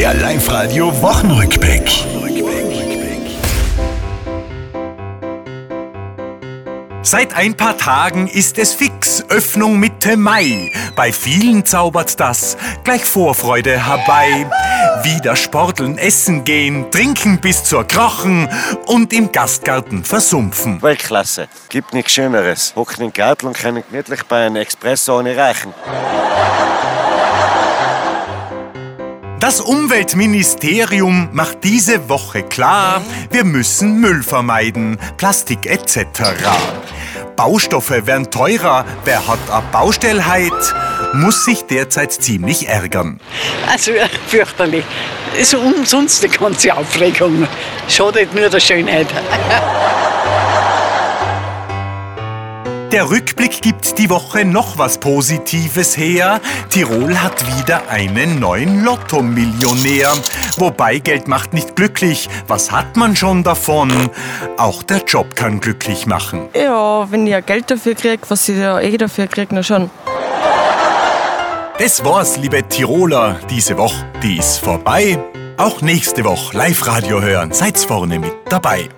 Der Live-Radio Wochenrückblick. Seit ein paar Tagen ist es fix, Öffnung Mitte Mai. Bei vielen zaubert das gleich Vorfreude herbei. Wieder sporteln, essen gehen, trinken bis zur Krochen und im Gastgarten versumpfen. Weltklasse. Gibt nichts Schöneres. Hocken im Garten und können gemütlich bei einem Espresso ohne reichen. Das Umweltministerium macht diese Woche klar, wir müssen Müll vermeiden, Plastik etc. Baustoffe werden teurer, wer hat eine Baustellheit, muss sich derzeit ziemlich ärgern. Also fürchterlich. Es ist umsonst die ganze Aufregung. Schadet nur der Schönheit. Der Rückblick gibt die Woche noch was Positives her. Tirol hat wieder einen neuen Lotto-Millionär. Wobei Geld macht nicht glücklich. Was hat man schon davon? Auch der Job kann glücklich machen. Ja, wenn ich ja Geld dafür kriege, was ich ja eh dafür kriege, na schon. Das war's, liebe Tiroler. Diese Woche, die ist vorbei. Auch nächste Woche Live-Radio hören. Seid's vorne mit dabei.